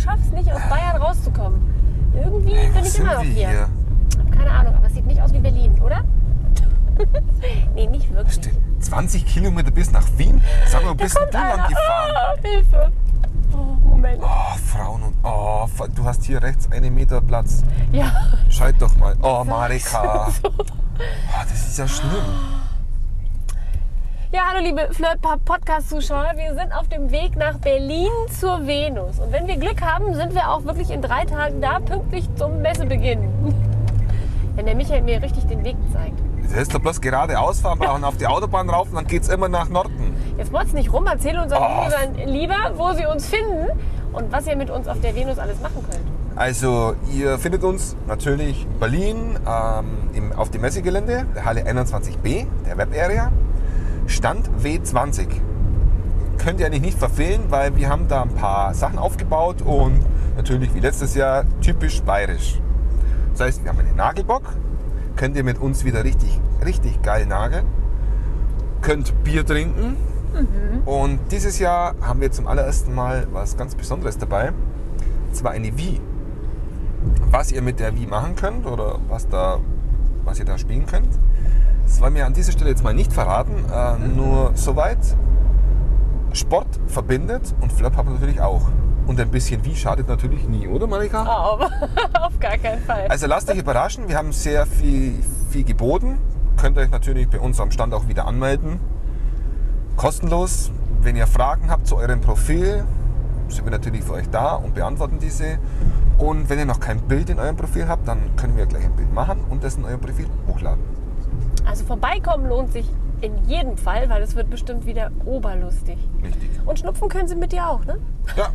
schaffe es nicht, aus Bayern rauszukommen. Irgendwie wo bin ich immer noch hier. hier? Keine Ahnung, aber es sieht nicht aus wie Berlin, oder? nee, nicht wirklich. Steht 20 Kilometer bis nach Wien? Sag mal, bist du lang gefahren? Ah, Hilfe. Oh, Moment. Oh, Frauen und. Oh, du hast hier rechts einen Meter Platz. Ja. Schalt doch mal. Oh, Marika. Oh, das ist ja schlimm. Ja, hallo liebe Flirt-Podcast-Zuschauer. Wir sind auf dem Weg nach Berlin zur Venus. Und wenn wir Glück haben, sind wir auch wirklich in drei Tagen da, pünktlich zum Messebeginn. Wenn der Michael mir richtig den Weg zeigt. Du hättest doch bloß geradeaus fahren und auf die Autobahn rauf und dann geht's immer nach Norden. Jetzt wollt nicht rum, erzähl unseren Oh. Usern lieber, wo sie uns finden und was ihr mit uns auf der Venus alles machen könnt. Also, ihr findet uns natürlich in Berlin ähm, im, auf dem Messegelände, der Halle 21b, der Web Area. Stand W20. Könnt ihr eigentlich nicht verfehlen, weil wir haben da ein paar Sachen aufgebaut und natürlich wie letztes Jahr typisch bayerisch. Das heißt, wir haben einen Nagelbock, könnt ihr mit uns wieder richtig, richtig geil nageln, könnt Bier trinken und dieses Jahr haben wir zum allerersten Mal was ganz Besonderes dabei, und zwar eine Wii. Was ihr mit der Wii machen könnt oder was, da, was ihr da spielen könnt, das wollen wir an dieser Stelle jetzt mal nicht verraten, äh, nur soweit. Sport verbindet und Flop haben natürlich auch. Und ein bisschen Wii schadet natürlich nie, oder Marika? Auf, auf gar keinen Fall. Also lasst euch überraschen, wir haben sehr viel, viel geboten. Könnt euch natürlich bei uns am Stand auch wieder anmelden. Kostenlos. Wenn ihr Fragen habt zu eurem Profil, sind wir natürlich für euch da und beantworten diese. Und wenn ihr noch kein Bild in eurem Profil habt, dann können wir gleich ein Bild machen und das in euer Profil hochladen. Also vorbeikommen lohnt sich in jedem Fall, weil es wird bestimmt wieder oberlustig. Richtig. Und schnupfen können sie mit dir auch, ne? Ja.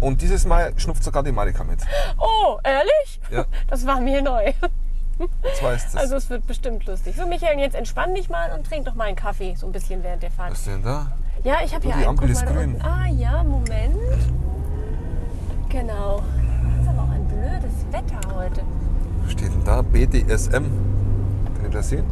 Und dieses Mal schnupft sogar die Marika mit. Oh, ehrlich? Ja. Das war mir neu. So heißt es. Also es wird bestimmt lustig. So Michael, jetzt entspann dich mal und trink doch mal einen Kaffee, so ein bisschen während der Fahrt. Was ist denn da? Ja, ich habe Oh, hier die einen. Ampel Guck ist grün. Ah ja, Moment. Genau. Das ist aber auch ein blödes Wetter heute. Was steht denn da? BDSM. Könnt ihr das sehen?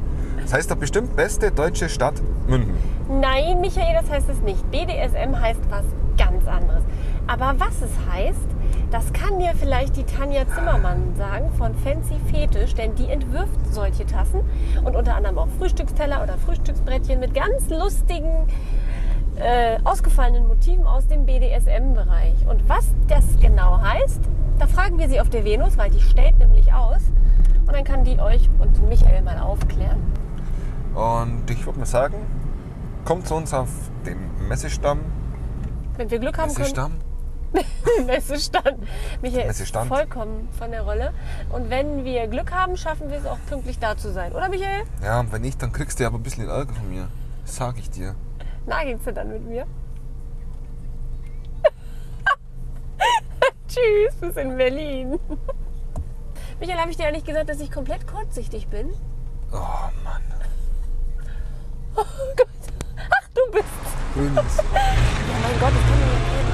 Das heißt doch bestimmt beste deutsche Stadt München. Nein, Michael, das heißt es nicht. BDSM heißt was ganz anderes. Aber was es heißt, das kann dir vielleicht die Tanja Zimmermann sagen von Fancy Fetisch, denn die entwirft solche Tassen und unter anderem auch Frühstücksteller oder Frühstücksbrettchen mit ganz lustigen, äh, ausgefallenen Motiven aus dem BDSM-Bereich. Und was das genau heißt, da fragen wir sie auf der Venus, weil die stellt nämlich aus. Und dann kann die euch und Michael mal aufklären. Und ich würde mal sagen, kommt zu uns auf den Messestamm. Wenn wir Glück haben können. Messestamm? Michael Messestand. ist vollkommen von der Rolle. Und wenn wir Glück haben, schaffen wir es auch pünktlich da zu sein. Oder Michael? Ja, und wenn nicht, dann kriegst du aber ein bisschen Ärger von mir. Das sag ich dir. Nagelst du dann mit mir? Tschüss, bis in Berlin. Michael, habe ich dir eigentlich gesagt, dass ich komplett kurzsichtig bin? Oh Mann. Oh Gott. Ach, du bist. Grünes. Ja, mein Gott, das kann mir nicht gehen.